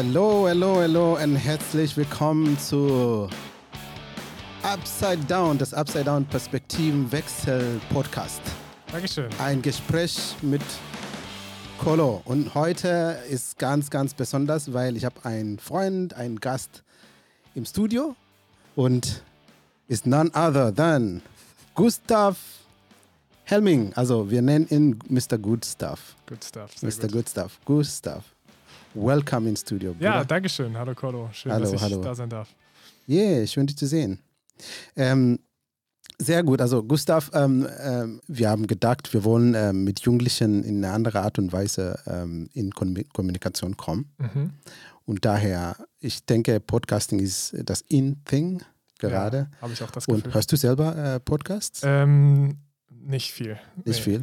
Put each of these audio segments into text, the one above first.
Hello, hello, hello und herzlich willkommen zu Upside Down, das Upside Down Perspektivenwechsel Podcast. Dankeschön. Ein Gespräch mit Colo. Und heute ist ganz, ganz besonders, weil ich habe einen Freund, einen Gast im Studio und ist none other than Gustav Helming. Also wir nennen ihn Mr. Good Stuff. Good stuff. Mr. gut. Good Stuff. Gustav. Welcome in Studio. Ja, Bruder. danke schön. Hallo Colo. Schön, Hallo, dass ich hallo. da sein darf. Yeah, schön dich zu sehen. Ähm, sehr gut. Also Gustav, ähm, ähm, wir haben gedacht, wir wollen ähm, mit Jugendlichen in eine andere Art und Weise ähm, in Kom Kommunikation kommen. Mhm. Und daher, ich denke, Podcasting ist das In-Thing gerade. Ja, Habe ich auch das und Gefühl. hörst du selber äh, Podcasts? ähm, nicht viel. Nicht Nee, viel?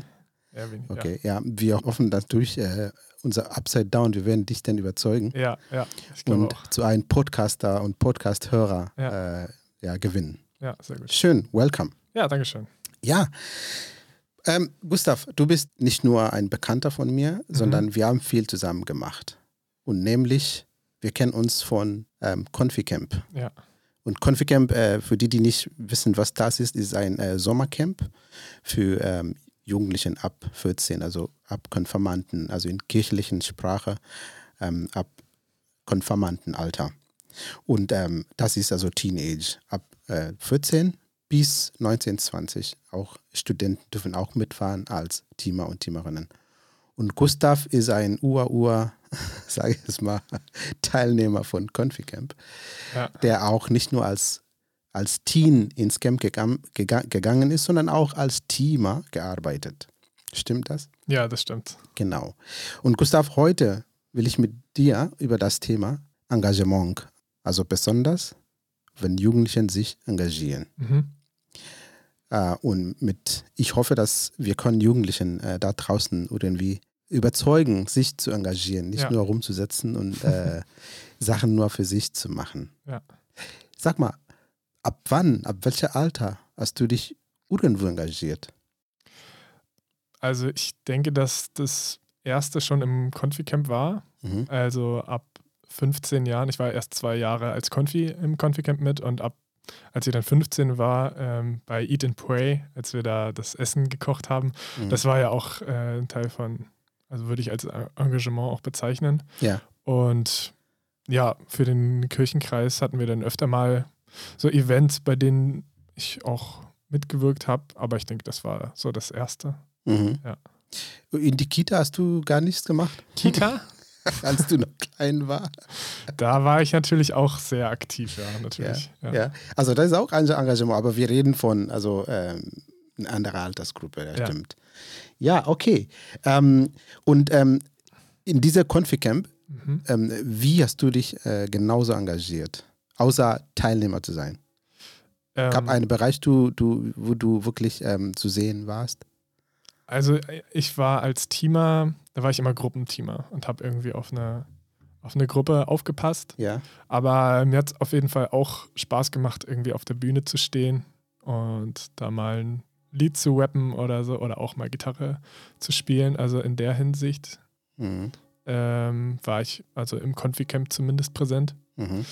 Eher wenig. Okay, ja. Wir hoffen, dass durch äh, unser Upside Down, wir werden dich dann überzeugen Ja, ja, ja und auch. zu einem Podcaster und Podcast-Hörer Ja. äh, ja, gewinnen. Ja, sehr gut. Schön, welcome. Ja, danke schön. Ja. Ähm, Gustav, du bist nicht nur ein Bekannter von mir, sondern wir haben viel zusammen gemacht. Und nämlich, wir kennen uns von ähm, ConfiCamp. Ja. Und ConfiCamp, äh, für die, die nicht wissen, was das ist, ist ein äh, Sommercamp für ähm, Jugendlichen ab 14, also ab Konfirmanten, also in kirchlichen Sprache ähm, ab Konfirmandenalter. Und ähm, das ist also Teenage ab äh, 14 bis 19, 20. Auch Studenten dürfen auch mitfahren als Teamer und Teamerinnen. Und Gustav ist ein Ur-Ur, sage ich es mal, Teilnehmer von ConfiCamp Ja. der auch nicht nur als, als Teen ins Camp gegam, gega gegangen ist, sondern auch als Teamer gearbeitet. Stimmt das? ja, das stimmt. Genau. Und Gustav, heute will ich mit dir über das Thema Engagement, also besonders, wenn Jugendliche sich engagieren. Mhm. Äh, und mit, ich hoffe, dass wir können Jugendlichen äh, da draußen irgendwie überzeugen, sich zu engagieren, nicht Ja. nur rumzusetzen und äh, Sachen nur für sich zu machen. Ja. Sag mal, ab wann, ab welchem Alter hast du dich irgendwo engagiert? Also ich denke, dass das erste schon im Konfi-Camp war. Mhm. Also ab 15 Jahren. Ich war erst zwei Jahre als Konfi im Konfi-Camp mit und ab, als ich dann 15 war, ähm, bei Eat and Pray, als wir da das Essen gekocht haben, Mhm. das war ja auch äh, ein Teil von, also würde ich als Engagement auch bezeichnen. Ja. Und ja, für den Kirchenkreis hatten wir dann öfter mal so Events, bei denen ich auch mitgewirkt habe, aber ich denke, das war so das erste. Mhm. Ja. In die Kita hast du gar nichts gemacht, Kita, als du noch klein war. da war ich natürlich auch sehr aktiv, ja, natürlich. Ja. Ja. Also das ist auch ein Engagement, aber wir reden von also ähm, einer anderen Altersgruppe, das Ja. stimmt. Ja, okay. Ähm, und ähm, in dieser Confi-Camp, Mhm. ähm, wie hast du dich äh, genauso engagiert, außer Teilnehmer zu sein? Gab Ähm, einen Bereich, du, du, wo du wirklich ähm, zu sehen warst? Also äh, ich war als Teamer, da war ich immer Gruppenteamer und habe irgendwie auf eine, auf eine Gruppe aufgepasst. Ja. Aber mir hat es auf jeden Fall auch Spaß gemacht, irgendwie auf der Bühne zu stehen und da mal ein Lied zu rappen oder so oder auch mal Gitarre zu spielen. Also in der Hinsicht Mhm. ähm, war ich also im Confi-Camp zumindest präsent. Mhm.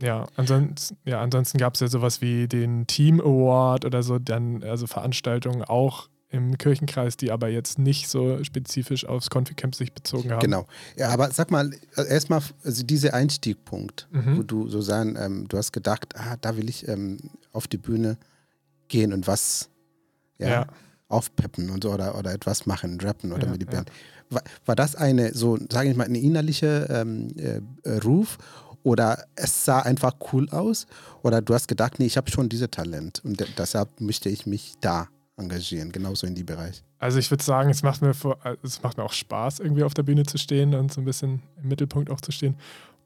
Ja, ansonsten, ja, ansonsten gab es ja sowas wie den Team Award oder so, dann also Veranstaltungen auch im Kirchenkreis, die aber jetzt nicht so spezifisch aufs Confi-Camp sich bezogen haben. Genau. Ja, aber sag mal, erstmal also dieser Einstiegpunkt, Mhm. wo du so sagen, ähm, du hast gedacht, ah, da will ich ähm, auf die Bühne gehen und was ja, Ja. aufpeppen und so oder, oder etwas machen, rappen oder Ja, mit der ja. Band. War, war das eine, so, sage ich mal, eine innerliche ähm, äh, äh, Ruf oder es sah einfach cool aus oder du hast gedacht, nee, ich habe schon dieses Talent und de- deshalb möchte ich mich da engagieren, genauso in die Bereich. Also ich würde sagen, es macht, mir äh, es macht mir auch Spaß, irgendwie auf der Bühne zu stehen und so ein bisschen im Mittelpunkt auch zu stehen.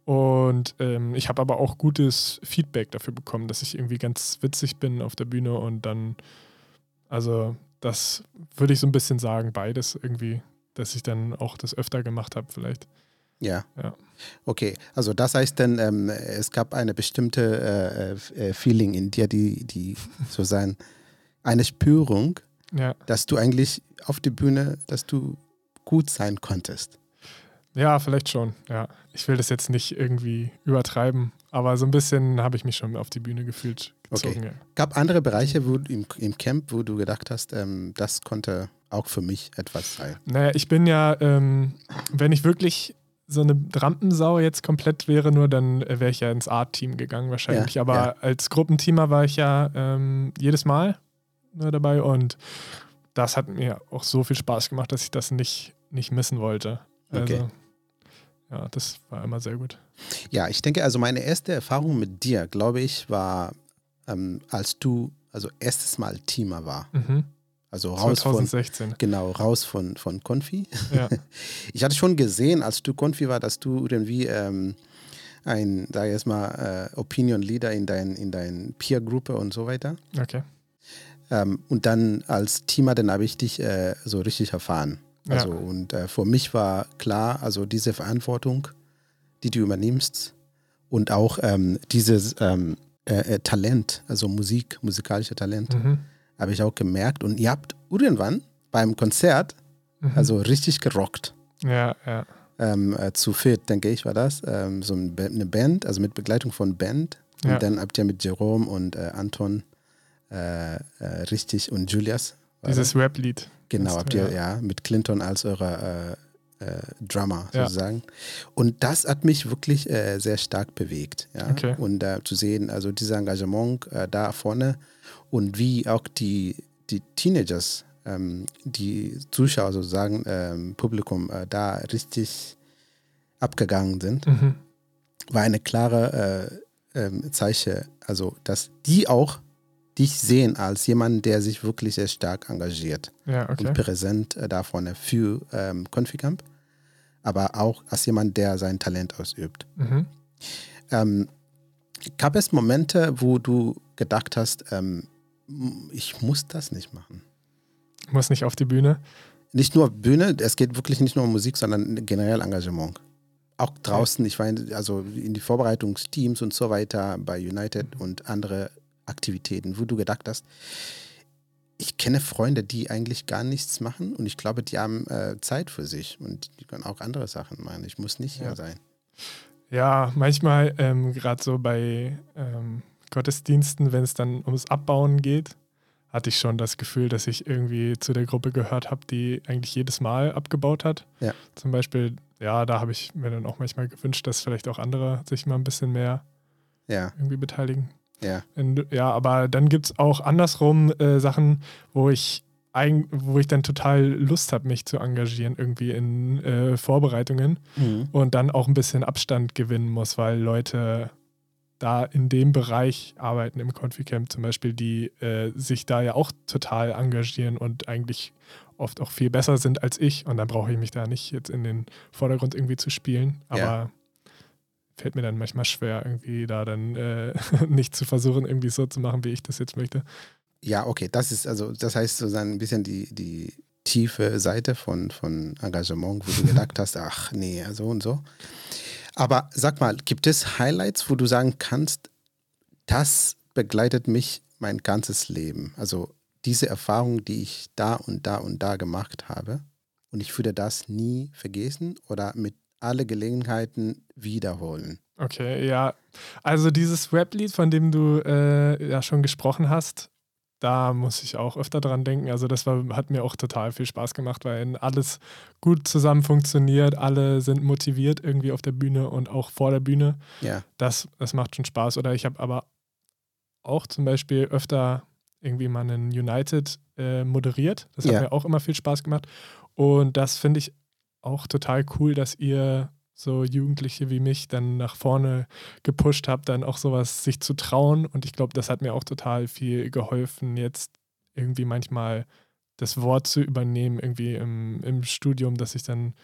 Und ähm, ich habe aber auch gutes Feedback dafür bekommen, dass ich irgendwie ganz witzig bin auf der Bühne und dann, also das würde ich so ein bisschen sagen, beides irgendwie, dass ich dann auch das öfter gemacht habe vielleicht. Ja. Ja. Okay, also das heißt dann, ähm, es gab eine bestimmte äh, äh, Feeling in dir, die, die sozusagen eine Spürung, Ja, dass du eigentlich auf der Bühne, dass du gut sein konntest. Ja, vielleicht schon, ja. Ich will das jetzt nicht irgendwie übertreiben, aber so ein bisschen habe ich mich schon auf die Bühne gefühlt gezogen. Okay. Ja. Gab andere Bereiche wo, im, im Camp, wo du gedacht hast, ähm, das konnte auch für mich etwas sein? Naja, ich bin ja, ähm, wenn ich wirklich so eine Rampensau jetzt komplett wäre, nur dann wäre ich ja ins Art-Team gegangen wahrscheinlich. Ja, Aber ja. als Gruppenteamer war ich ja ähm, jedes Mal nur dabei und das hat mir auch so viel Spaß gemacht, dass ich das nicht, nicht missen wollte. Also, Okay. ja, das war immer sehr gut. Ja, ich denke, also meine erste Erfahrung mit dir, glaube ich, war, ähm, als du also erstes Mal Teamer war. Mhm. Also raus von, 2016. genau, raus von, von Confi. Ja. Ich hatte schon gesehen, als du Confi war, dass du irgendwie ähm, ein, sag ich jetzt mal, äh, Opinion Leader in dein, in dein Peer-Gruppe und so weiter. Okay. Ähm, und dann als Teamer, dann habe ich dich äh, so richtig erfahren. Also Ja. und äh, für mich war klar, also diese Verantwortung, die du übernimmst und auch ähm, dieses ähm, äh, äh, Talent, also Musik, musikalische Talent, Mhm. Habe ich auch gemerkt. Und ihr habt irgendwann beim Konzert Mhm. also richtig gerockt. Ja, ja. Ähm, äh, zu viert, denke ich, war das. Ähm, so eine Band, also mit Begleitung von Band. Und Ja. dann habt ihr mit Jerome und äh, Anton äh, äh, richtig und Julius. Dieses Rap-Lied. Genau, habt ihr ja. ja mit Clinton als eurer äh, äh, Drummer Ja. sozusagen. Und das hat mich wirklich sehr stark bewegt. Ja? Okay. Und zu sehen, also dieses Engagement da vorne und wie auch die, die Teenagers, ähm, die Zuschauer sozusagen, ähm, Publikum äh, da richtig abgegangen sind, Mhm. war eine klare äh, ähm, Zeichen, also dass die auch dich sehen als jemand, der sich wirklich sehr stark engagiert Ja, okay. und präsent äh, da vorne für ähm, Conficamp, aber auch als jemand, der sein Talent ausübt. Mhm. Ähm, gab es Momente, wo du gedacht hast, ähm, ich muss das nicht machen? Muss nicht auf die Bühne. Nicht nur Bühne, es geht wirklich nicht nur um Musik, sondern generell Engagement. Auch draußen, ich war in, also in die Vorbereitungsteams und so weiter bei United und andere Aktivitäten, wo du gedacht hast, ich kenne Freunde, die eigentlich gar nichts machen und ich glaube, die haben äh, Zeit für sich und die können auch andere Sachen machen. Ich muss nicht hier Ja. sein. Ja, manchmal, ähm, gerade so bei ähm, Gottesdiensten, wenn es dann ums Abbauen geht, hatte ich schon das Gefühl, dass ich irgendwie zu der Gruppe gehört habe, die eigentlich jedes Mal abgebaut hat. Ja. Zum Beispiel, ja, da habe ich mir dann auch manchmal gewünscht, dass vielleicht auch andere sich mal ein bisschen mehr Ja, irgendwie beteiligen. ja, In, ja, aber dann gibt es auch andersrum äh, Sachen, wo ich, wo ich dann total Lust habe, mich zu engagieren, irgendwie in äh, Vorbereitungen mhm. und dann auch ein bisschen Abstand gewinnen muss, weil Leute da in dem Bereich arbeiten im Conficamp zum Beispiel, die äh, sich da ja auch total engagieren und eigentlich oft auch viel besser sind als ich und dann brauche ich mich da nicht jetzt in den Vordergrund irgendwie zu spielen, aber Ja. fällt mir dann manchmal schwer, irgendwie da dann äh, nicht zu versuchen, irgendwie so zu machen, wie ich das jetzt möchte. Ja, okay, das ist also, das heißt sozusagen ein bisschen die, die tiefe Seite von, von Engagement, wo du gedacht hast, ach nee, so und so. Aber sag mal, gibt es Highlights, wo du sagen kannst, das begleitet mich mein ganzes Leben? Also diese Erfahrung, die ich da und da und da gemacht habe und ich würde das nie vergessen oder mit alle Gelegenheiten wiederholen. Okay, ja. Also dieses Rap-Lied, von dem du äh, ja schon gesprochen hast, da muss ich auch öfter dran denken. Also das war, hat mir auch total viel Spaß gemacht, weil alles gut zusammen funktioniert, alle sind motiviert irgendwie auf der Bühne und auch vor der Bühne. Ja, Das, das macht schon Spaß. Oder ich habe aber auch zum Beispiel öfter irgendwie mal einen United äh, moderiert. Das hat Ja. mir auch immer viel Spaß gemacht. Und das finde ich auch total cool, dass ihr so Jugendliche wie mich dann nach vorne gepusht habt, dann auch sowas sich zu trauen. Und ich glaube, das hat mir auch total viel geholfen, jetzt irgendwie manchmal das Wort zu übernehmen, irgendwie im, im Studium, dass ich dann,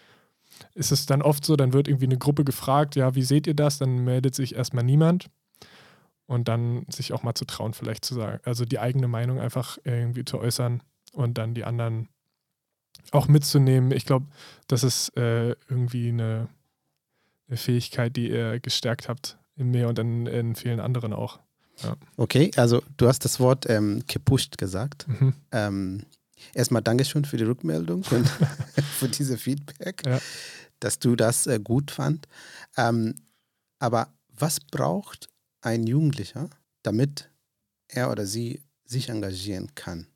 ist es dann oft so, dann wird irgendwie eine Gruppe gefragt, ja, wie seht ihr das? Dann meldet sich erstmal niemand. Und dann sich auch mal zu trauen, vielleicht zu sagen, also die eigene Meinung einfach irgendwie zu äußern und dann die anderen auch mitzunehmen. Ich glaube, das ist äh, irgendwie eine Fähigkeit, die ihr gestärkt habt in mir und in, in vielen anderen auch. okay, also du hast das Wort ähm, gepusht gesagt. Mhm. Ähm, erstmal Dankeschön für die Rückmeldung und für diese Feedback. Ja. dass du das äh, gut fand. Ähm, aber was braucht ein Jugendlicher, damit er oder sie sich engagieren kann?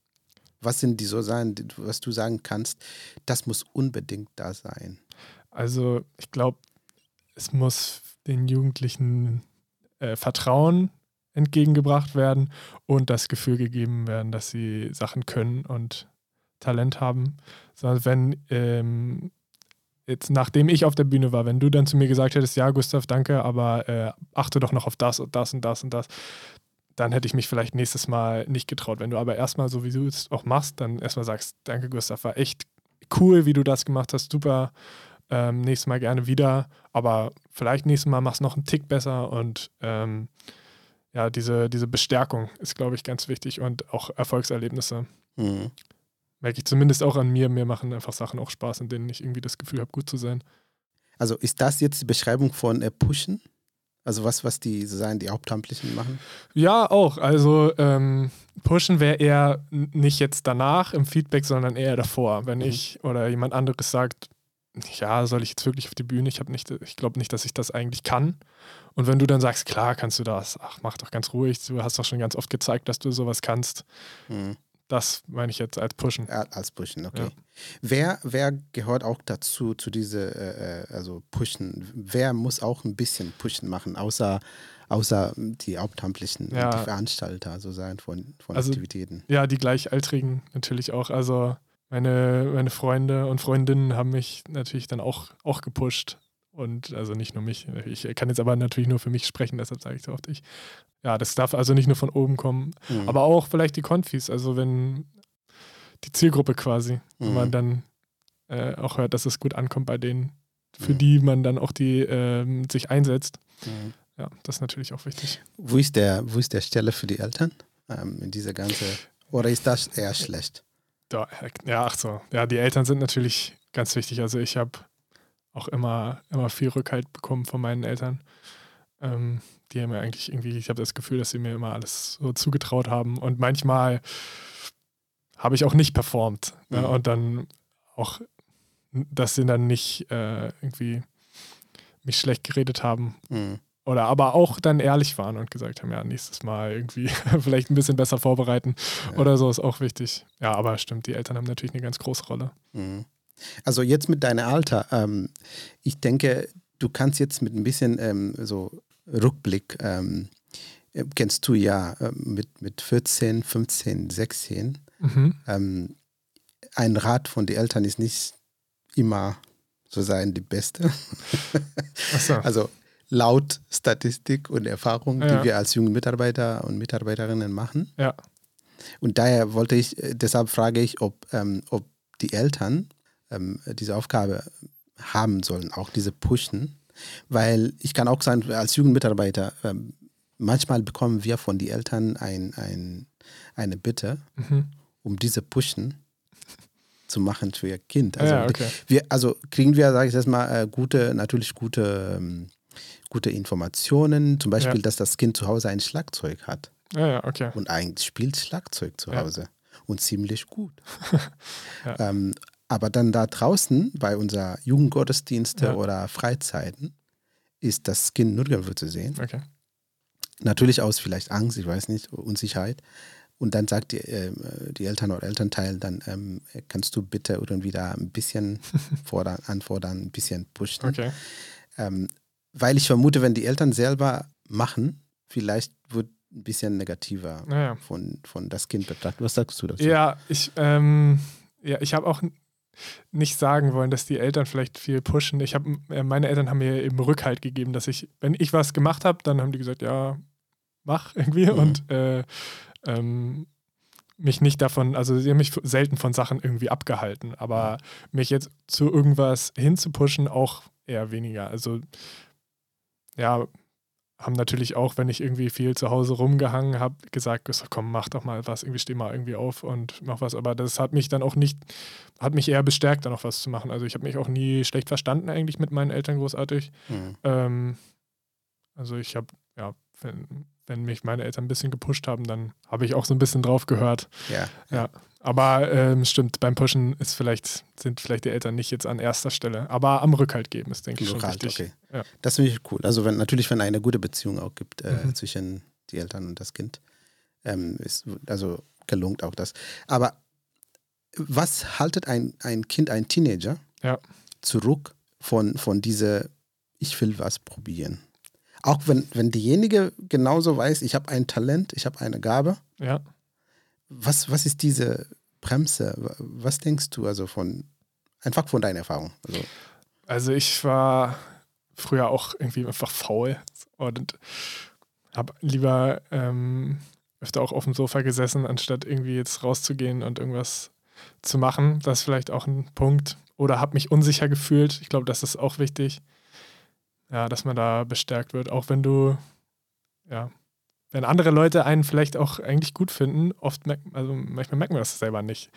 Was sind die so Sachen, was du sagen kannst, das muss unbedingt da sein? Also ich glaube, es muss den Jugendlichen äh, Vertrauen entgegengebracht werden und das Gefühl gegeben werden, dass sie Sachen können und Talent haben. Sondern wenn ähm, jetzt nachdem ich auf der Bühne war, wenn du dann zu mir gesagt hättest, ja, Gustav, danke, aber äh, achte doch noch auf das und das und das und das, dann hätte ich mich vielleicht nächstes Mal nicht getraut. Wenn du aber erstmal, so wie du es auch machst, dann erstmal sagst, danke, Gustav, war echt cool, wie du das gemacht hast, super. Ähm, nächstes Mal gerne wieder, aber vielleicht nächstes Mal machst du noch einen Tick besser und ähm, ja, diese, diese Bestärkung ist, glaube ich, ganz wichtig und auch Erfolgserlebnisse. Mhm. Merke ich zumindest auch an mir. Mir machen einfach Sachen auch Spaß, in denen ich irgendwie das Gefühl habe, gut zu sein. Also ist das jetzt die Beschreibung von äh, Pushen? Also was, was die sozusagen die Hauptamtlichen machen? Ja, auch. Also ähm, Pushen wäre eher nicht jetzt danach im Feedback, sondern eher davor. Wenn mhm. ich oder jemand anderes sagt, ja, soll ich jetzt wirklich auf die Bühne? Ich nicht, ich glaube nicht, dass ich das eigentlich kann. Und wenn du dann sagst, klar, kannst du das, ach, mach doch ganz ruhig, du hast doch schon ganz oft gezeigt, dass du sowas kannst. Mhm. Das meine ich jetzt als Pushen. Ja, als Pushen, okay. Ja. Wer, wer gehört auch dazu, zu diese, äh, äh, also Pushen? Wer muss auch ein bisschen Pushen machen, außer, außer die Hauptamtlichen, ja. die Veranstalter sozusagen von, von also, Aktivitäten? Ja, die Gleichaltrigen natürlich auch. Also meine, meine Freunde und Freundinnen haben mich natürlich dann auch, auch gepusht. Und also nicht nur mich. Ich kann jetzt aber natürlich nur für mich sprechen, deshalb sage ich so oft ich. Ja, das darf also nicht nur von oben kommen, mhm. aber auch vielleicht die Konfis. Also wenn die Zielgruppe quasi, mhm. wenn man dann äh, auch hört, dass es gut ankommt bei denen, für mhm. die man dann auch die äh, sich einsetzt. Mhm. Ja, das ist natürlich auch wichtig. Wo ist der, wo ist der Stelle für die Eltern ähm, in dieser ganze oder ist das eher schlecht? Ja, ach so. Ja, die Eltern sind natürlich ganz wichtig. Also ich habe auch immer, immer viel Rückhalt bekommen von meinen Eltern. Ähm, die haben mir eigentlich irgendwie, ich habe das Gefühl, dass sie mir immer alles so zugetraut haben. Und manchmal habe ich auch nicht performt. Ne? Mhm. Und dann auch, dass sie dann nicht äh, irgendwie mich schlecht geredet haben. Mhm. Oder aber auch dann ehrlich waren und gesagt haben, ja, nächstes Mal irgendwie vielleicht ein bisschen besser vorbereiten ja. oder so ist auch wichtig. Ja, aber stimmt, die Eltern haben natürlich eine ganz große Rolle. Mhm. Also jetzt mit deinem Alter, ähm, ich denke, du kannst jetzt mit ein bisschen ähm, so Rückblick, ähm, äh, kennst du ja äh, mit, mit 14, 15, 16. Mhm. Ähm, ein Rat von den Eltern ist nicht immer so sein die beste. So. Also laut Statistik und Erfahrung, ja. die wir als junge Mitarbeiter und Mitarbeiterinnen machen. Ja. Und daher wollte ich, äh, deshalb frage ich, ob, ähm, ob die Eltern ähm, diese Aufgabe haben sollen, auch diese Pushen. Weil ich kann auch sagen, als Jugendmitarbeiter, ähm, manchmal bekommen wir von den Eltern ein, ein, eine Bitte, mhm. um diese Pushen zu machen für ihr Kind. Also, ja, okay. wir, also kriegen wir, sage ich jetzt mal, äh, gute, natürlich gute, ähm, gute Informationen, zum Beispiel, ja. dass das Kind zu Hause ein Schlagzeug hat. Ja, ja, okay. Und eigentlich spielt Schlagzeug zu Hause. Und ziemlich gut. ähm, aber dann da draußen bei unserer Jugendgottesdienste oder Freizeiten ist das Kind nirgendwo zu sehen. Okay. Natürlich aus vielleicht Angst, ich weiß nicht, Unsicherheit. Und dann sagt die, äh, die Eltern oder Elternteil dann, ähm, kannst du bitte irgendwie da ein bisschen fordern, anfordern, ein bisschen pushen. Okay. Ähm, weil ich vermute, wenn die Eltern selber machen, vielleicht wird ein bisschen negativer ja. von, von das Kind betrachtet. Was sagst du dazu? Ja, ich, ähm, ja, ich habe auch nicht sagen wollen, dass die Eltern vielleicht viel pushen. Ich habe, äh, meine Eltern haben mir eben Rückhalt gegeben, dass ich, wenn ich was gemacht habe, dann haben die gesagt, ja, mach irgendwie mhm. und äh, ähm, mich nicht davon, also sie haben mich selten von Sachen irgendwie abgehalten, aber mich jetzt zu irgendwas hinzupushen auch eher weniger. Also ja, haben natürlich auch, wenn ich irgendwie viel zu Hause rumgehangen habe, gesagt, komm, mach doch mal was, irgendwie steh mal irgendwie auf und mach was. Aber das hat mich dann auch nicht, hat mich eher bestärkt, da noch was zu machen. Also ich habe mich auch nie schlecht verstanden eigentlich mit meinen Eltern großartig. Mhm. Ähm, also ich habe, ja, wenn, wenn mich meine Eltern ein bisschen gepusht haben, dann habe ich auch so ein bisschen drauf gehört. Ja. ja. Aber ähm, stimmt, beim Pushen ist vielleicht, sind vielleicht die Eltern nicht jetzt an erster Stelle. Aber am Rückhalt geben ist, denke ich, schon Rückhalt, wichtig. okay. Ja. Das finde ich cool. Also wenn natürlich, wenn eine gute Beziehung auch gibt äh, Mhm. zwischen die Eltern und das Kind, ähm, ist also gelungt auch das. Aber was haltet ein, ein Kind, ein Teenager Ja. zurück von, von dieser, ich will was probieren? Auch wenn, wenn diejenige genauso weiß, ich habe ein Talent, ich habe eine Gabe, Ja. Was, was ist diese Bremse? Was denkst du also von, einfach von deiner Erfahrung? Also, Also ich war früher auch irgendwie einfach faul und habe lieber ähm, öfter auch auf dem Sofa gesessen, anstatt irgendwie jetzt rauszugehen und irgendwas zu machen. Das ist vielleicht auch ein Punkt. Oder habe mich unsicher gefühlt. Ich glaube, das ist auch wichtig. Ja, dass man da bestärkt wird. Auch wenn du, ja, wenn andere Leute einen vielleicht auch eigentlich gut finden, oft merkt, also manchmal merkt man das selber nicht.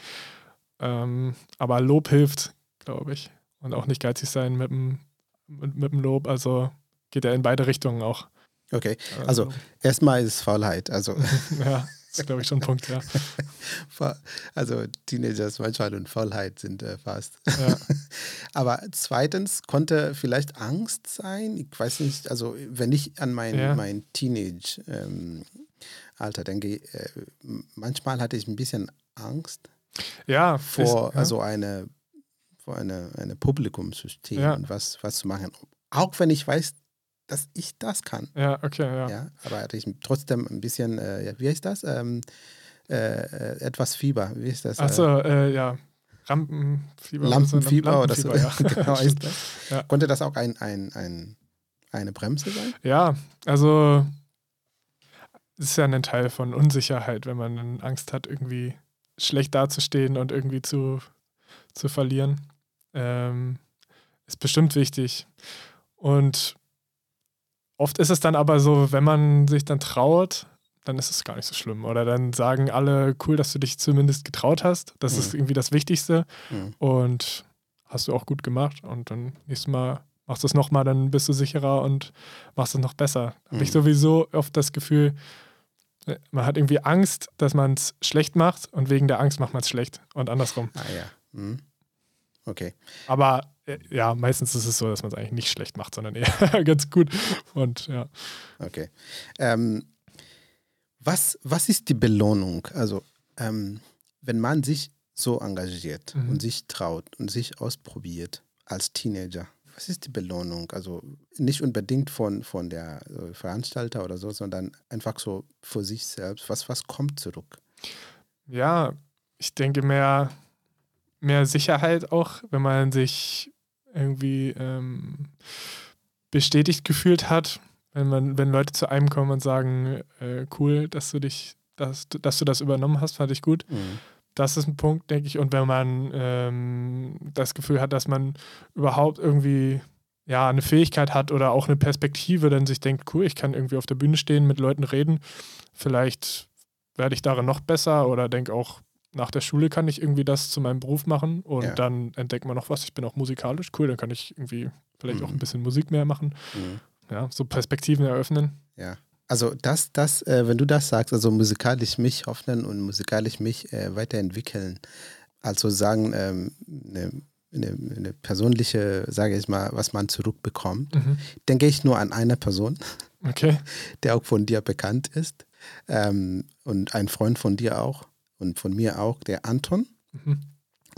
Ähm, aber Lob hilft, glaube ich. Und auch nicht geizig sein mit dem, mit, mit dem Lob. Also geht ja in beide Richtungen auch. okay, also erstmal ist Faulheit. Also, ja, ist glaube ich schon ein Punkt, ja. Also Teenagers manchmal und Faulheit sind äh, fast. ja. Aber zweitens konnte vielleicht Angst sein. Ich weiß nicht, also wenn ich an mein, Ja. mein Teenage-Alter denke, äh, manchmal hatte ich ein bisschen Angst Ja, vor ist, ja. also eine, vor eine, eine Publikum zu stehen Ja. und was, was zu machen. Auch wenn ich weiß, dass ich das kann. Ja, okay, ja. Ja, aber hatte ich trotzdem ein bisschen, äh, wie heißt das? Ähm, äh, äh, etwas Fieber. Wie ist das? Achso, äh, ja. Rampenfieber. so, Lampenfieber oder so. Lampenfieber, ja. genau das. Ja. Konnte das auch ein, ein, ein, eine Bremse sein? Ja, also es ist ja ein Teil von Unsicherheit, wenn man dann Angst hat, irgendwie schlecht dazustehen und irgendwie zu, zu verlieren. Ähm, ist bestimmt wichtig. Und oft ist es dann aber so, wenn man sich dann traut, dann ist es gar nicht so schlimm. Oder dann sagen alle, cool, dass du dich zumindest getraut hast. Das ist Mhm. irgendwie das Wichtigste. Mhm. Und hast du auch gut gemacht. Und dann nächstes Mal machst du es nochmal, dann bist du sicherer und machst es noch besser. Habe ich Mhm. sowieso oft das Gefühl, äh, man hat irgendwie Angst, dass man es schlecht macht und wegen der Angst macht man es schlecht und andersrum. Ah ja. Mhm. Okay. Aber äh, ja, meistens ist es so, dass man es eigentlich nicht schlecht macht, sondern eher ganz gut. Und ja. Okay. Ähm, was, was ist die Belohnung? Also, ähm, wenn man sich so engagiert Mhm. und sich traut und sich ausprobiert als Teenager, was ist die Belohnung? Also nicht unbedingt von, von der äh, Veranstalter oder so, sondern einfach so für sich selbst. Was, was kommt zurück? Ja, ich denke mehr, mehr Sicherheit auch, wenn man sich irgendwie ähm, bestätigt gefühlt hat, wenn man, wenn Leute zu einem kommen und sagen, äh, cool, dass du dich, dass, dass du das übernommen hast, fand ich gut. Mhm. Das ist ein Punkt, denke ich. Und wenn man ähm, das Gefühl hat, dass man überhaupt irgendwie ja, eine Fähigkeit hat oder auch eine Perspektive, dann sich denkt, cool, ich kann irgendwie auf der Bühne stehen, mit Leuten reden. Vielleicht werde ich darin noch besser oder denke auch, nach der Schule kann ich irgendwie das zu meinem Beruf machen und Ja. dann entdeckt man noch was. Ich bin auch musikalisch, cool, dann kann ich irgendwie vielleicht auch Mhm. ein bisschen Musik mehr machen. Mhm. Ja, so Perspektiven eröffnen. Ja. Also das, das, äh, wenn du das sagst, also musikalisch mich hoffen und musikalisch mich äh, weiterentwickeln, also sagen, ähm, eine, eine, eine persönliche, sage ich mal, was man zurückbekommt, Mhm. denke ich nur an eine Person, Okay. der auch von dir bekannt ist ähm, und ein Freund von dir auch und von mir auch, der Anton. Mhm.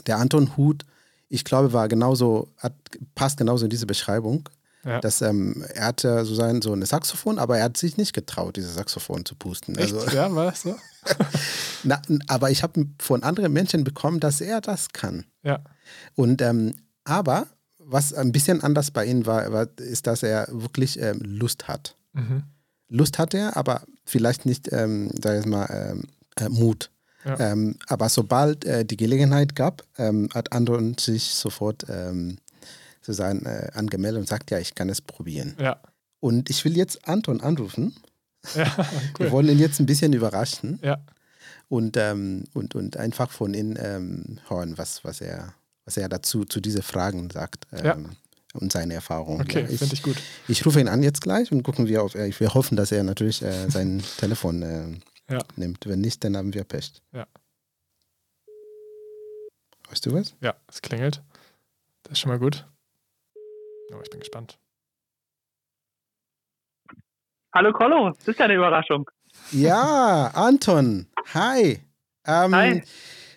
Der Anton Hut, ich glaube, war genauso, hat, passt genauso in diese Beschreibung. Ja. Dass ähm, er hatte so sein so eine Saxophon, aber er hat sich nicht getraut, dieses Saxophon zu pusten. Echt? Also, ja, war das so? na, aber ich habe von anderen Menschen bekommen, dass er das kann. Ja. Und ähm, aber was ein bisschen anders bei ihm war, war ist, dass er wirklich ähm, Lust hat. Mhm. Lust hat er, aber vielleicht nicht, ähm, sag ich mal, ähm, äh, Mut. Ja. Ähm, aber sobald äh, die Gelegenheit gab, ähm, hat Anton sich sofort ähm, sozusagen äh, angemeldet und sagt, ja, ich kann es probieren. Ja. Und ich will jetzt Anton anrufen. Ja, Wir cool. wollen ihn jetzt ein bisschen überraschen Ja. und, ähm, und, und einfach von ihm ähm, hören, was, was, er, was er dazu zu diesen Fragen sagt ähm, Ja. und seine Erfahrungen. Okay, Ja, finde ich gut. ich rufe ihn an jetzt gleich und gucken wir, er, wir hoffen, dass er natürlich äh, sein Telefon äh, Ja. nimmt. Wenn nicht, dann haben wir Pech. Ja. Weißt du was? Ja, es klingelt. Das ist schon mal gut. Oh, ich bin gespannt. Hallo Colo, das ist ja eine Überraschung. Ja, Anton. Hi. Ähm, Hi.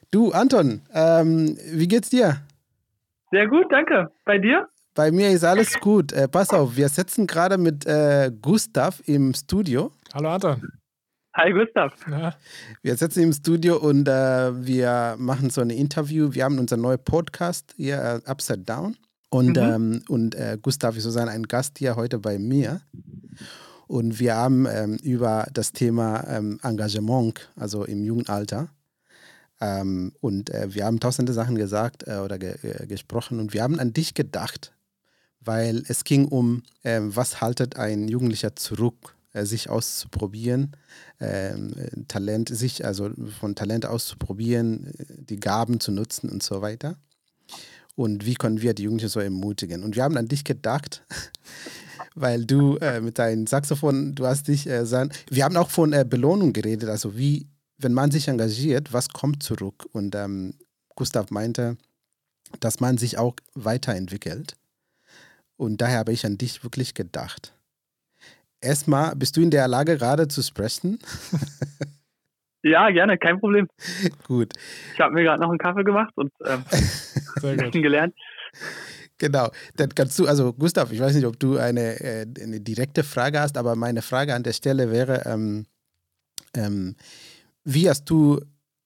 Du, Anton, ähm, wie geht's dir? Sehr gut, danke. Bei dir? Bei mir ist alles gut. Äh, pass auf, wir sitzen gerade mit äh, Gustav im Studio. Hallo Anton. Hi Gustav. Na, Wir sitzen im Studio und äh, wir machen so ein Interview. Wir haben unseren neuen Podcast hier, äh, Upside Down. Und, Mhm. ähm, und äh, Gustav ist sozusagen ein Gast hier heute bei mir. Und wir haben ähm, über das Thema ähm, Engagement, also im Jugendalter. Ähm, und äh, wir haben tausende Sachen gesagt äh, oder ge äh, gesprochen. Und wir haben an dich gedacht, weil es ging um, ähm, was haltet ein Jugendlicher zurück, äh, sich auszuprobieren, ähm, äh, Talent, sich also von Talent auszuprobieren, äh, die Gaben zu nutzen und so weiter. Und wie können wir die Jugendlichen so ermutigen? Und wir haben an dich gedacht, weil du äh, mit deinem Saxophon, du hast dich, äh, sein, wir haben auch von äh, Belohnung geredet, also wie, wenn man sich engagiert, was kommt zurück? Und ähm, Gustav meinte, dass man sich auch weiterentwickelt. Und daher habe ich an dich wirklich gedacht. Erstmal, bist du in der Lage, gerade zu sprechen? Ja, gerne, kein Problem. Gut, Ich habe mir gerade noch einen Kaffee gemacht und ähm, gelernt. genau. Dann kannst du, also Gustav, ich weiß nicht, ob du eine, äh, eine direkte Frage hast, aber meine Frage an der Stelle wäre, ähm, ähm, wie hast du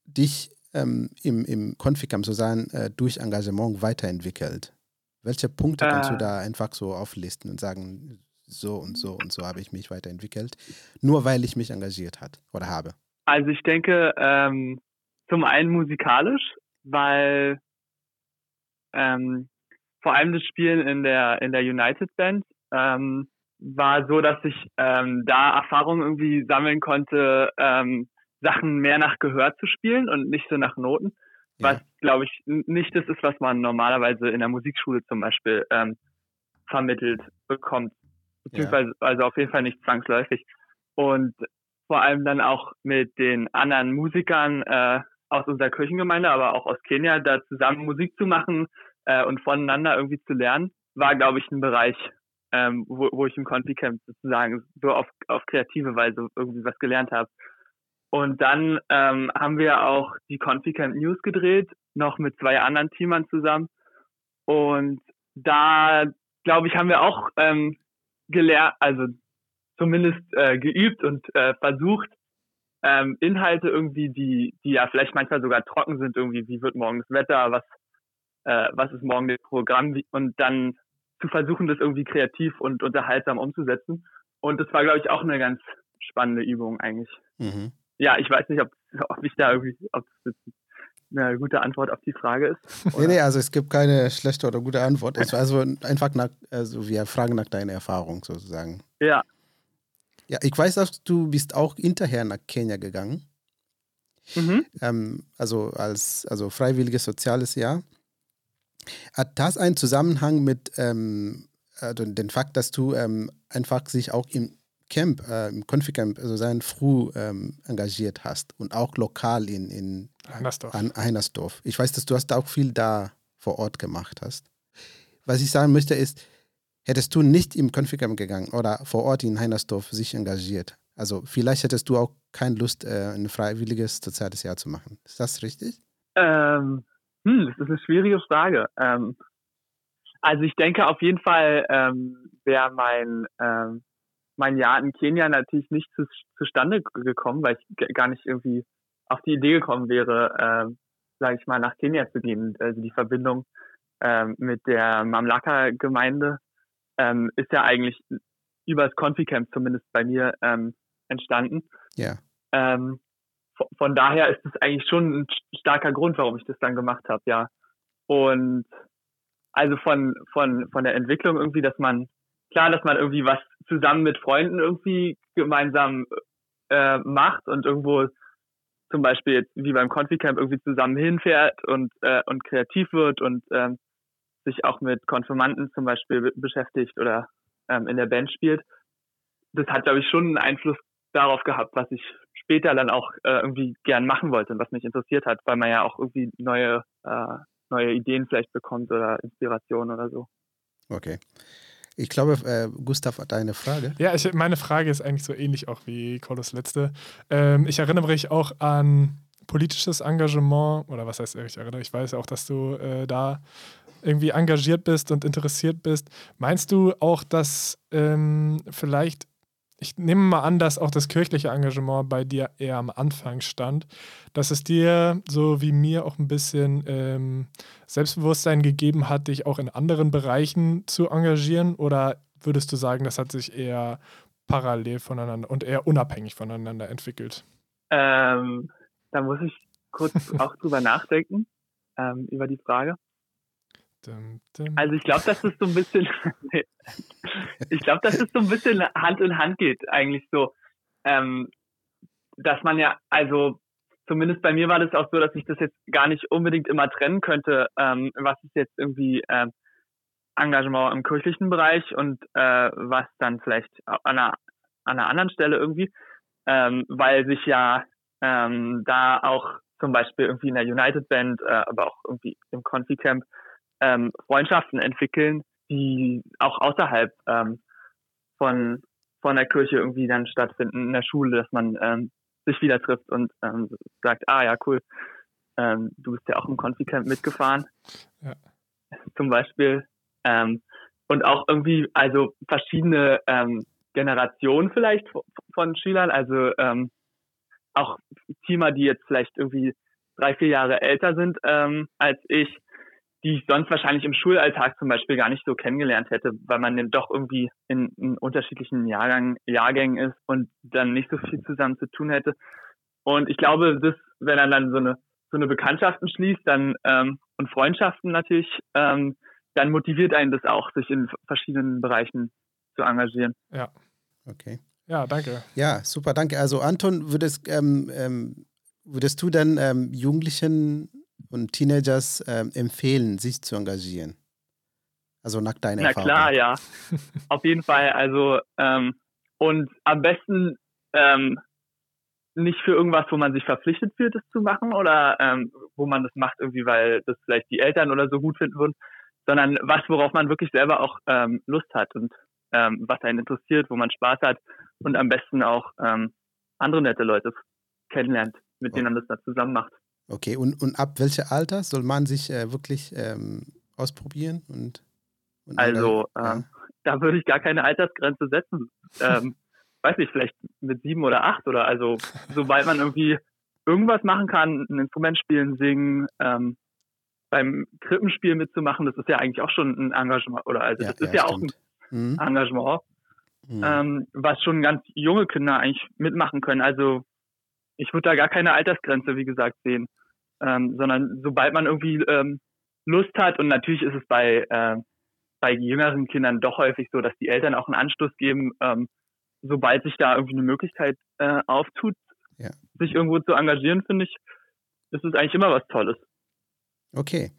dich ähm, im, im Conficam sozusagen äh, durch Engagement weiterentwickelt? Welche Punkte kannst du Äh. da einfach so auflisten und sagen, so und so und so habe ich mich weiterentwickelt, nur weil ich mich engagiert hat oder habe? Also ich denke, ähm, zum einen musikalisch, weil ähm, vor allem das Spielen in der in der United Band ähm, war so, dass ich ähm, da Erfahrungen irgendwie sammeln konnte, ähm, Sachen mehr nach Gehör zu spielen und nicht so nach Noten. Ja. was glaube ich nicht das ist, was man normalerweise in der Musikschule zum Beispiel ähm, vermittelt bekommt, beziehungsweise also auf jeden Fall nicht zwangsläufig. Und vor allem dann auch mit den anderen Musikern äh, aus unserer Kirchengemeinde, aber auch aus Kenia, da zusammen Musik zu machen äh, und voneinander irgendwie zu lernen, war, glaube ich, ein Bereich, ähm, wo, wo ich im Confi-Camp sozusagen so auf, auf kreative Weise irgendwie was gelernt habe. Und dann ähm, haben wir auch die Confi-Camp News gedreht, noch mit zwei anderen Teamern zusammen. Und da, glaube ich, haben wir auch ähm, gelernt, also zumindest äh, geübt und äh, versucht, ähm, Inhalte irgendwie, die, die ja vielleicht manchmal sogar trocken sind, irgendwie, wie wird morgen das Wetter, was, äh, was ist morgen das Programm, und dann zu versuchen, das irgendwie kreativ und unterhaltsam umzusetzen. Und das war, glaube ich, auch eine ganz spannende Übung eigentlich. Mhm. Ja, ich weiß nicht, ob, ob ich da irgendwie, ob das eine gute Antwort auf die Frage ist. Nee, nee, also es gibt keine schlechte oder gute Antwort. Es war also einfach nach, also wir fragen nach deiner Erfahrung sozusagen. Ja, Ja, ich weiß, dass du bist auch hinterher nach Kenia gegangen. mhm. Ähm, also als also freiwilliges soziales Jahr. Hat das einen Zusammenhang mit ähm, also den Fakt, dass du ähm, einfach sich auch im Camp, äh, im Confi-Camp, also sein früh ähm, engagiert hast und auch lokal in, in Heinersdorf. an Heinersdorf. Ich weiß, dass du hast auch viel da vor Ort gemacht hast. Was ich sagen möchte ist, hättest du nicht im Conficam gegangen oder vor Ort in Heinersdorf sich engagiert, also vielleicht hättest du auch keine Lust, äh, ein freiwilliges soziales Jahr zu machen. Ist das richtig? Ähm, hm, das ist eine schwierige Frage. Ähm, also ich denke auf jeden Fall ähm, wäre mein ähm, mein Jahr in Kenia natürlich nicht zu, zustande gekommen, weil ich gar nicht irgendwie auf die Idee gekommen wäre, ähm, sage ich mal, nach Kenia zu gehen. Also die Verbindung ähm, mit der Mamlaka-Gemeinde ähm, ist ja eigentlich über das Confi-Camp zumindest bei mir ähm, entstanden. Ja. Ähm, von, von daher ist es eigentlich schon ein starker Grund, warum ich das dann gemacht habe, ja. Und also von, von, von der Entwicklung irgendwie, dass man, klar, dass man irgendwie was zusammen mit Freunden irgendwie gemeinsam äh, macht und irgendwo zum Beispiel wie beim Confi-Camp irgendwie zusammen hinfährt und, äh, und kreativ wird und ähm, sich auch mit Konfirmanden zum Beispiel be beschäftigt oder ähm, in der Band spielt. Das hat, glaube ich, schon einen Einfluss darauf gehabt, was ich später dann auch äh, irgendwie gern machen wollte und was mich interessiert hat, weil man ja auch irgendwie neue äh, neue Ideen vielleicht bekommt oder Inspiration oder so. Okay. Ich glaube, äh, Gustav hat eine Frage. Ja, ich, meine Frage ist eigentlich so ähnlich auch wie Colos letzte. Ähm, ich erinnere mich auch an politisches Engagement, oder was heißt ich erinnere? Ich weiß auch, dass du äh, da irgendwie engagiert bist und interessiert bist. Meinst du auch, dass ähm, vielleicht ich nehme mal an, dass auch das kirchliche Engagement bei dir eher am Anfang stand, dass es dir, so wie mir, auch ein bisschen ähm, Selbstbewusstsein gegeben hat, dich auch in anderen Bereichen zu engagieren? Oder würdest du sagen, das hat sich eher parallel voneinander und eher unabhängig voneinander entwickelt? Ähm, da muss ich kurz auch drüber nachdenken, ähm, über die Frage. Also ich glaube, dass es so ein bisschen, ich glaube, dass es so ein bisschen Hand in Hand geht, eigentlich so, ähm, dass man ja, also zumindest bei mir war das auch so, dass ich das jetzt gar nicht unbedingt immer trennen könnte, ähm, was ist jetzt irgendwie ähm, Engagement im kirchlichen Bereich und äh, was dann vielleicht an einer, an einer anderen Stelle irgendwie, ähm, weil sich ja ähm, da auch zum Beispiel irgendwie in der United Band, äh, aber auch irgendwie im Confi Camp ähm, Freundschaften entwickeln, die auch außerhalb ähm, von, von der Kirche irgendwie dann stattfinden, in der Schule, dass man ähm, sich wieder trifft und ähm, sagt, ah ja, cool, ähm, du bist ja auch im Konfi-Camp mitgefahren. Ja. Zum Beispiel. Ähm, und auch irgendwie, also verschiedene ähm, Generationen vielleicht von Schülern, also ähm, auch Teamer, die jetzt vielleicht irgendwie drei, vier Jahre älter sind ähm, als ich, die ich sonst wahrscheinlich im Schulalltag zum Beispiel gar nicht so kennengelernt hätte, weil man dann doch irgendwie in, in unterschiedlichen Jahrgang, Jahrgängen ist und dann nicht so viel zusammen zu tun hätte. Und ich glaube, das, wenn er dann so eine so eine Bekanntschaften schließt, dann ähm, und Freundschaften natürlich, ähm, dann motiviert einen das auch, sich in verschiedenen Bereichen zu engagieren. Ja. Okay. Ja, danke. Ja, super, danke. Also Anton, würdest, ähm, ähm, würdest du dann ähm, Jugendlichen und Teenagers ähm, empfehlen, sich zu engagieren? Also nach deiner Na Erfahrung. Na klar, ja. Auf jeden Fall. Also ähm, und am besten ähm, nicht für irgendwas, wo man sich verpflichtet fühlt, das zu machen oder ähm, wo man das macht irgendwie, weil das vielleicht die Eltern oder so gut finden würden, sondern was, worauf man wirklich selber auch ähm, Lust hat und ähm, was einen interessiert, wo man Spaß hat und am besten auch ähm, andere nette Leute kennenlernt, mit denen man das da zusammen macht. Okay, und, und ab welchem Alter soll man sich äh, wirklich ähm, ausprobieren? Und, und also, ja. ähm, da würde ich gar keine Altersgrenze setzen. ähm, weiß nicht, vielleicht mit sieben oder acht oder also, sobald man irgendwie irgendwas machen kann, ein Instrument spielen, singen, ähm, beim Krippenspiel mitzumachen, das ist ja eigentlich auch schon ein Engagement, oder also ja, das ist ja, ja auch ein mhm. Engagement, mhm. Ähm, was schon ganz junge Kinder eigentlich mitmachen können. Also ich würde da gar keine Altersgrenze, wie gesagt, sehen ähm, sondern sobald man irgendwie ähm, Lust hat und natürlich ist es bei, äh, bei jüngeren Kindern doch häufig so, dass die Eltern auch einen Anstoß geben, ähm, sobald sich da irgendwie eine Möglichkeit äh, auftut, ja. sich irgendwo zu engagieren, finde ich, ist es eigentlich immer was Tolles. Okay,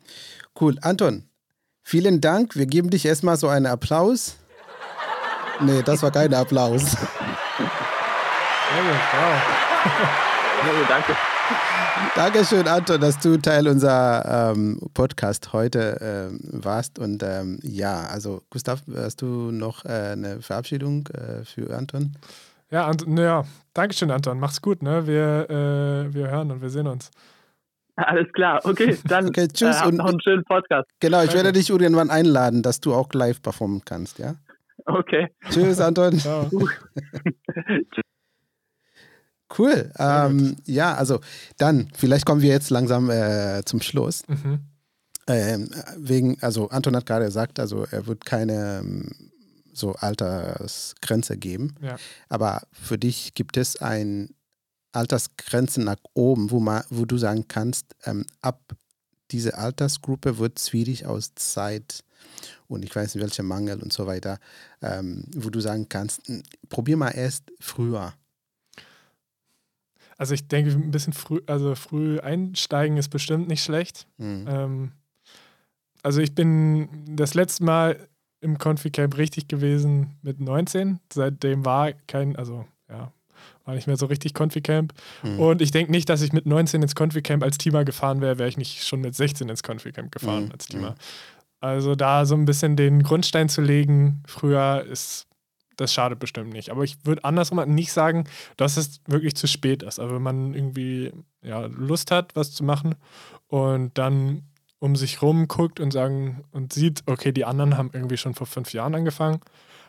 cool. Anton, vielen Dank. Wir geben dich erstmal so einen Applaus. Nee, das war kein Applaus. Ja, wow. ja, danke. Dankeschön, Anton, dass du Teil unserer ähm, Podcast heute ähm, warst. Und ähm, ja, also Gustav, hast du noch äh, eine Verabschiedung äh, für Anton? Ja, Ant ja, Dankeschön, Anton. Mach's gut, ne? Wir, äh, wir hören und wir sehen uns. Alles klar, okay, dann okay, tschüss äh, und noch einen schönen Podcast. Genau, ich Danke. werde dich irgendwann einladen, dass du auch live performen kannst, ja? Okay. Tschüss, Anton. Ciao. Cool. Ähm, ja, also dann, vielleicht kommen wir jetzt langsam äh, zum Schluss. Mhm. Ähm, wegen, also Anton hat gerade gesagt, also er wird keine ähm, so Altersgrenze geben. Ja. Aber für dich gibt es eine Altersgrenze nach oben, wo, man, wo du sagen kannst, ähm, ab diese Altersgruppe wird schwierig aus Zeit und ich weiß nicht, welcher Mangel und so weiter, ähm, wo du sagen kannst, probier mal erst früher. Also ich denke, ein bisschen früh, also früh einsteigen ist bestimmt nicht schlecht. Mhm. Ähm, also ich bin das letzte Mal im Confi Camp richtig gewesen mit 19. Seitdem war kein, also ja, war nicht mehr so richtig Confi-Camp. Mhm. Und ich denke nicht, dass ich mit 19 ins Confi-Camp als Teamer gefahren wäre, wäre ich nicht schon mit 16 ins Confi-Camp gefahren mhm. als Teamer. Mhm. Also da so ein bisschen den Grundstein zu legen, früher ist, das schadet bestimmt nicht. Aber ich würde andersrum nicht sagen, dass es wirklich zu spät ist. Aber wenn man irgendwie ja, Lust hat, was zu machen und dann um sich rum guckt und sagen und sieht, okay, die anderen haben irgendwie schon vor fünf Jahren angefangen,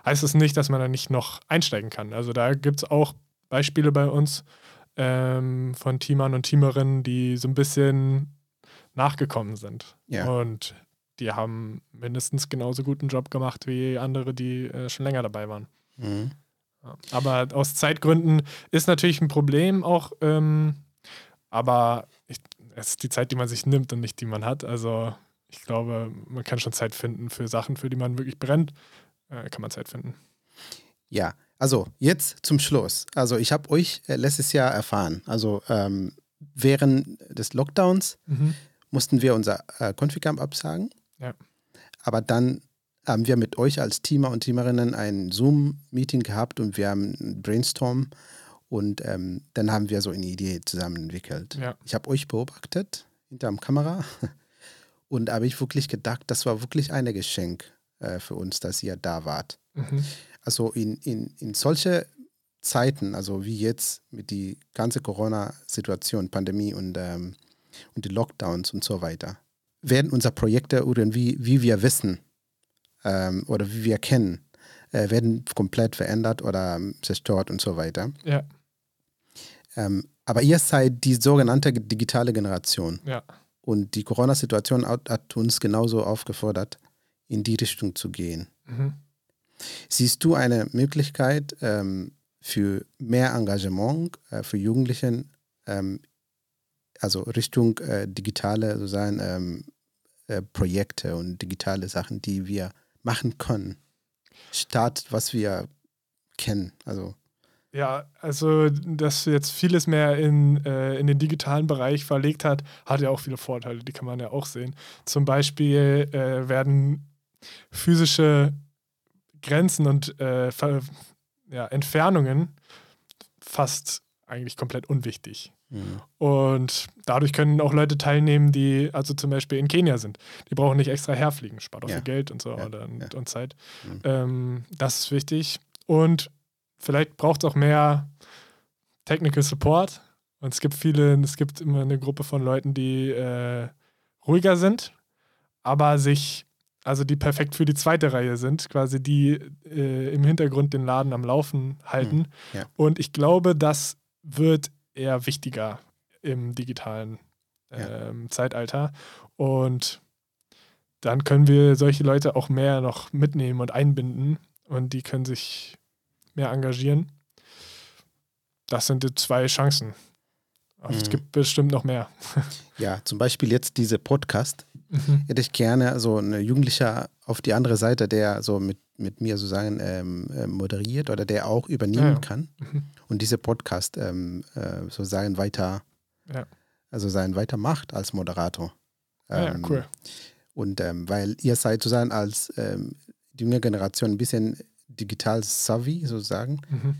heißt es das nicht, dass man da nicht noch einsteigen kann. Also da gibt es auch Beispiele bei uns ähm, von Teamern und Teamerinnen, die so ein bisschen nachgekommen sind. Ja. Und die haben mindestens genauso guten Job gemacht wie andere, die äh, schon länger dabei waren. Mhm. Aber aus Zeitgründen ist natürlich ein Problem auch, ähm, aber ich, es ist die Zeit, die man sich nimmt und nicht die man hat. Also ich glaube, man kann schon Zeit finden für Sachen, für die man wirklich brennt, äh, kann man Zeit finden. Ja, also jetzt zum Schluss. Also ich habe euch äh, letztes Jahr erfahren, also ähm, während des Lockdowns mhm. mussten wir unser äh, Config-Camp absagen. Ja. Aber dann haben wir mit euch als Teamer und Teamerinnen ein Zoom-Meeting gehabt und wir haben einen Brainstorm und ähm, dann haben wir so eine Idee zusammen entwickelt. Ja. Ich habe euch beobachtet hinterm Kamera und habe ich wirklich gedacht, das war wirklich ein Geschenk äh, für uns, dass ihr da wart. Mhm. Also in, in, in solche Zeiten, also wie jetzt mit die ganze Corona-Situation, Pandemie und, ähm, und die Lockdowns und so weiter, werden unsere Projekte irgendwie, wie wir wissen ähm, oder wie wir kennen, äh, werden komplett verändert oder ähm, zerstört und so weiter. Ja. Ähm, aber ihr seid die sogenannte digitale Generation. Ja. Und die Corona-Situation hat uns genauso aufgefordert, in die Richtung zu gehen. Mhm. Siehst du eine Möglichkeit ähm, für mehr Engagement äh, für Jugendlichen, ähm, also Richtung äh, digitale sozusagen ähm, äh, Projekte und digitale Sachen, die wir machen können, statt was wir kennen. Also ja, also dass jetzt vieles mehr in, äh, in den digitalen Bereich verlegt hat, hat ja auch viele Vorteile, die kann man ja auch sehen. Zum Beispiel äh, werden physische Grenzen und äh, ja, Entfernungen fast eigentlich komplett unwichtig. Mhm. Und dadurch können auch Leute teilnehmen, die also zum Beispiel in Kenia sind. Die brauchen nicht extra herfliegen, spart auch ja. viel Geld und so ja. und, ja. und Zeit. Mhm. Ähm, das ist wichtig. Und vielleicht braucht es auch mehr Technical Support. Und es gibt viele, es gibt immer eine Gruppe von Leuten, die äh, ruhiger sind, aber sich, also die perfekt für die zweite Reihe sind, quasi die äh, im Hintergrund den Laden am Laufen halten. Mhm. Ja. Und ich glaube, das wird eher wichtiger im digitalen ähm, ja. Zeitalter. Und dann können wir solche Leute auch mehr noch mitnehmen und einbinden und die können sich mehr engagieren. Das sind die zwei Chancen. Aber mhm. es gibt bestimmt noch mehr. Ja, zum Beispiel jetzt diese Podcast. Mhm. Hätte ich gerne so ein Jugendlicher auf die andere Seite, der so mit, mit mir sozusagen ähm, äh, moderiert oder der auch übernehmen ja, ja. kann. Mhm und diese Podcast ähm, äh, sozusagen weiter, ja. also sein weitermacht als Moderator. Ähm, ja, cool. Und ähm, weil ihr seid sozusagen als ähm, die junge Generation ein bisschen digital savvy sozusagen. Mhm.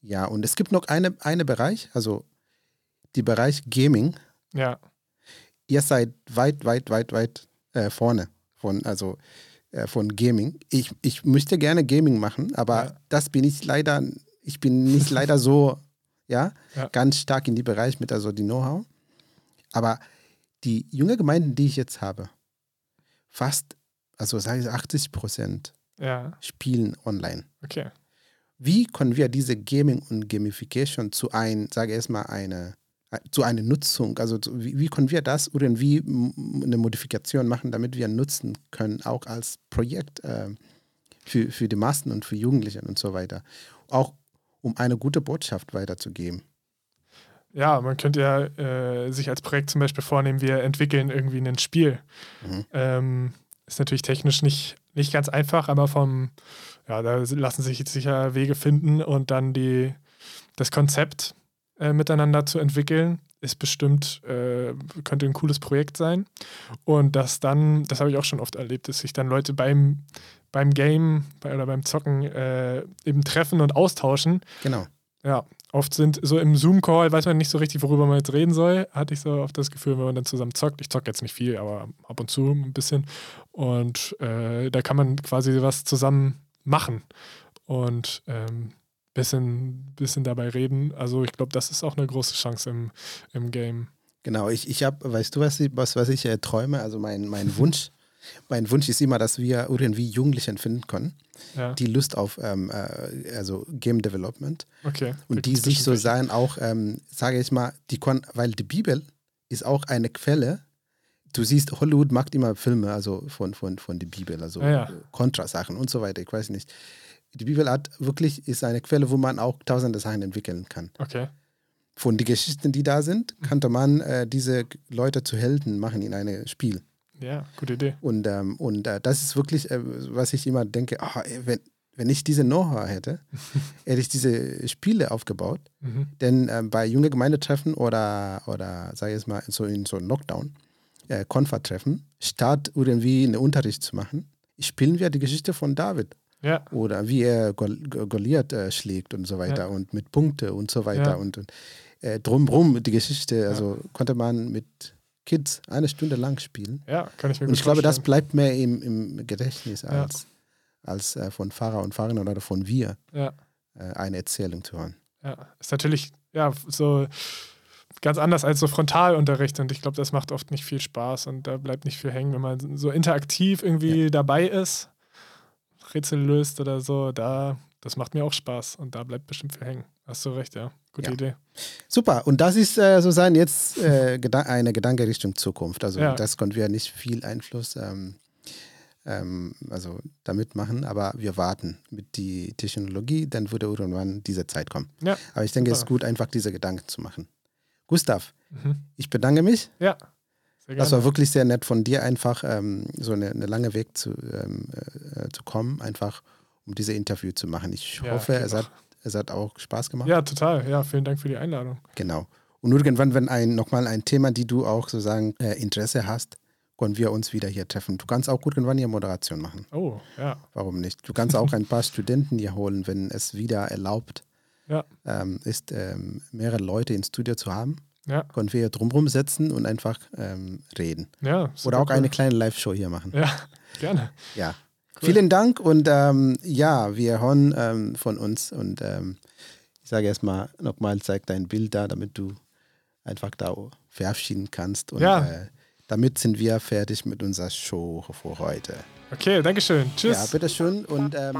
Ja, und es gibt noch einen eine Bereich, also die Bereich Gaming. Ja. Ihr seid weit, weit, weit, weit äh, vorne von, also äh, von Gaming. Ich, ich möchte gerne Gaming machen, aber ja. das bin ich leider ich bin nicht leider so, ja, ja, ganz stark in die Bereich mit also die Know-how. Aber die junge Gemeinden, die ich jetzt habe, fast, also sage ich 80 Prozent, ja. spielen online. Okay. Wie können wir diese Gaming und Gamification zu ein, sage ich erstmal, eine, zu einer Nutzung, also zu, wie, wie, können wir das oder wie eine Modifikation machen, damit wir nutzen können, auch als Projekt äh, für, für die Massen und für Jugendliche und so weiter. Auch um eine gute Botschaft weiterzugeben. Ja, man könnte ja äh, sich als Projekt zum Beispiel vornehmen, wir entwickeln irgendwie ein Spiel. Mhm. Ähm, ist natürlich technisch nicht, nicht ganz einfach, aber vom, ja, da lassen sich sicher Wege finden und dann die, das Konzept äh, miteinander zu entwickeln, ist bestimmt, äh, könnte ein cooles Projekt sein. Und das dann, das habe ich auch schon oft erlebt, dass sich dann Leute beim beim Game bei, oder beim Zocken äh, eben treffen und austauschen. Genau. ja, oft sind so im Zoom-Call, weiß man nicht so richtig, worüber man jetzt reden soll. Hatte ich so oft das Gefühl, wenn man dann zusammen zockt. Ich zocke jetzt nicht viel, aber ab und zu ein bisschen. Und äh, da kann man quasi was zusammen machen und ähm, bisschen, bisschen dabei reden. Also ich glaube, das ist auch eine große Chance im, im Game. Genau, ich, ich habe, weißt du, was ich, was, was ich äh, träume? Also mein, mein Wunsch, mein Wunsch ist immer, dass wir irgendwie Jugendlichen finden können, Ja. die Lust auf ähm, äh, also Game Development Okay. und die sich so sein auch, ähm, sage ich mal, die können, weil die Bibel ist auch eine Quelle. Du siehst, Hollywood macht immer Filme, also von, von, von der Bibel, also Ja, ja. Kontrasachen und so weiter, ich weiß nicht. Die Bibel hat wirklich, ist eine Quelle, wo man auch tausende Sachen entwickeln kann. Okay. Von den Geschichten, die da sind, könnte man äh, diese Leute zu Helden machen in einem Spiel. Ja, gute Idee. Und, ähm, und äh, das ist wirklich, äh, was ich immer denke, ey, wenn, wenn ich diese Know-how hätte, hätte ich diese Spiele aufgebaut. Mhm. Denn ähm, bei junge Gemeindetreffen oder, oder sage ich jetzt mal, so in so einem Lockdown, äh, Konfertreffen, statt irgendwie einen Unterricht zu machen, spielen wir die Geschichte von David Ja, oder wie er Gol Go- Goliath äh, schlägt und so weiter Ja. und mit Punkte und so weiter Ja. und, und äh, drumrum die Geschichte, also konnte man mit Kids eine Stunde lang spielen. ja, kann ich mir Und ich glaube, das bleibt mehr im, im Gedächtnis als, als äh, von Pfarrer und Pfarrerin oder von wir äh, eine Erzählung zu hören. ja. Ist natürlich, ja, so ganz anders als so Frontalunterricht und ich glaube, das macht oft nicht viel Spaß und da bleibt nicht viel hängen, wenn man so interaktiv irgendwie dabei ist, Rätsel löst oder so, da, das macht mir auch Spaß und da bleibt bestimmt viel hängen. Hast du recht, ja. Gute Ja. Idee. Super, und das ist äh, sozusagen jetzt äh, Gedan eine Gedanke Richtung Zukunft. Also Ja. das konnten wir nicht viel Einfluss ähm, ähm, also damit machen, aber wir warten mit die Technologie, dann würde irgendwann diese Zeit kommen. Ja, Aber ich denke, es ist super. gut, einfach diese Gedanken zu machen. Gustav, Mhm. ich bedanke mich. Ja, Das war wirklich sehr nett von dir, einfach ähm, so eine, eine lange Weg zu, ähm, äh, zu kommen, einfach um diese Interview zu machen. Ich Ja, hoffe, es hat, es hat auch Spaß gemacht. Ja, total. Ja, vielen Dank für die Einladung. Genau. Und irgendwann, wenn ein nochmal ein Thema, die du auch sozusagen äh, Interesse hast, können wir uns wieder hier treffen. Du kannst auch irgendwann hier Moderation machen. Oh, ja. Warum nicht? Du kannst auch ein paar Studenten hier holen, wenn es wieder erlaubt Ja. ähm, ist, ähm, mehrere Leute ins Studio zu haben. Ja, Können wir hier drumherum setzen und einfach ähm, reden. ja. Oder auch cool. eine kleine Live-Show hier machen. Ja, gerne. Ja. Cool. Vielen Dank und ähm, ja, wir hören ähm, von uns und ähm, ich sage erstmal nochmal, zeig dein Bild da, damit du einfach da verabschieden kannst. Und Ja. äh, damit sind wir fertig mit unserer Show für heute. Okay, Dankeschön. Tschüss. Ja, bitteschön und ähm,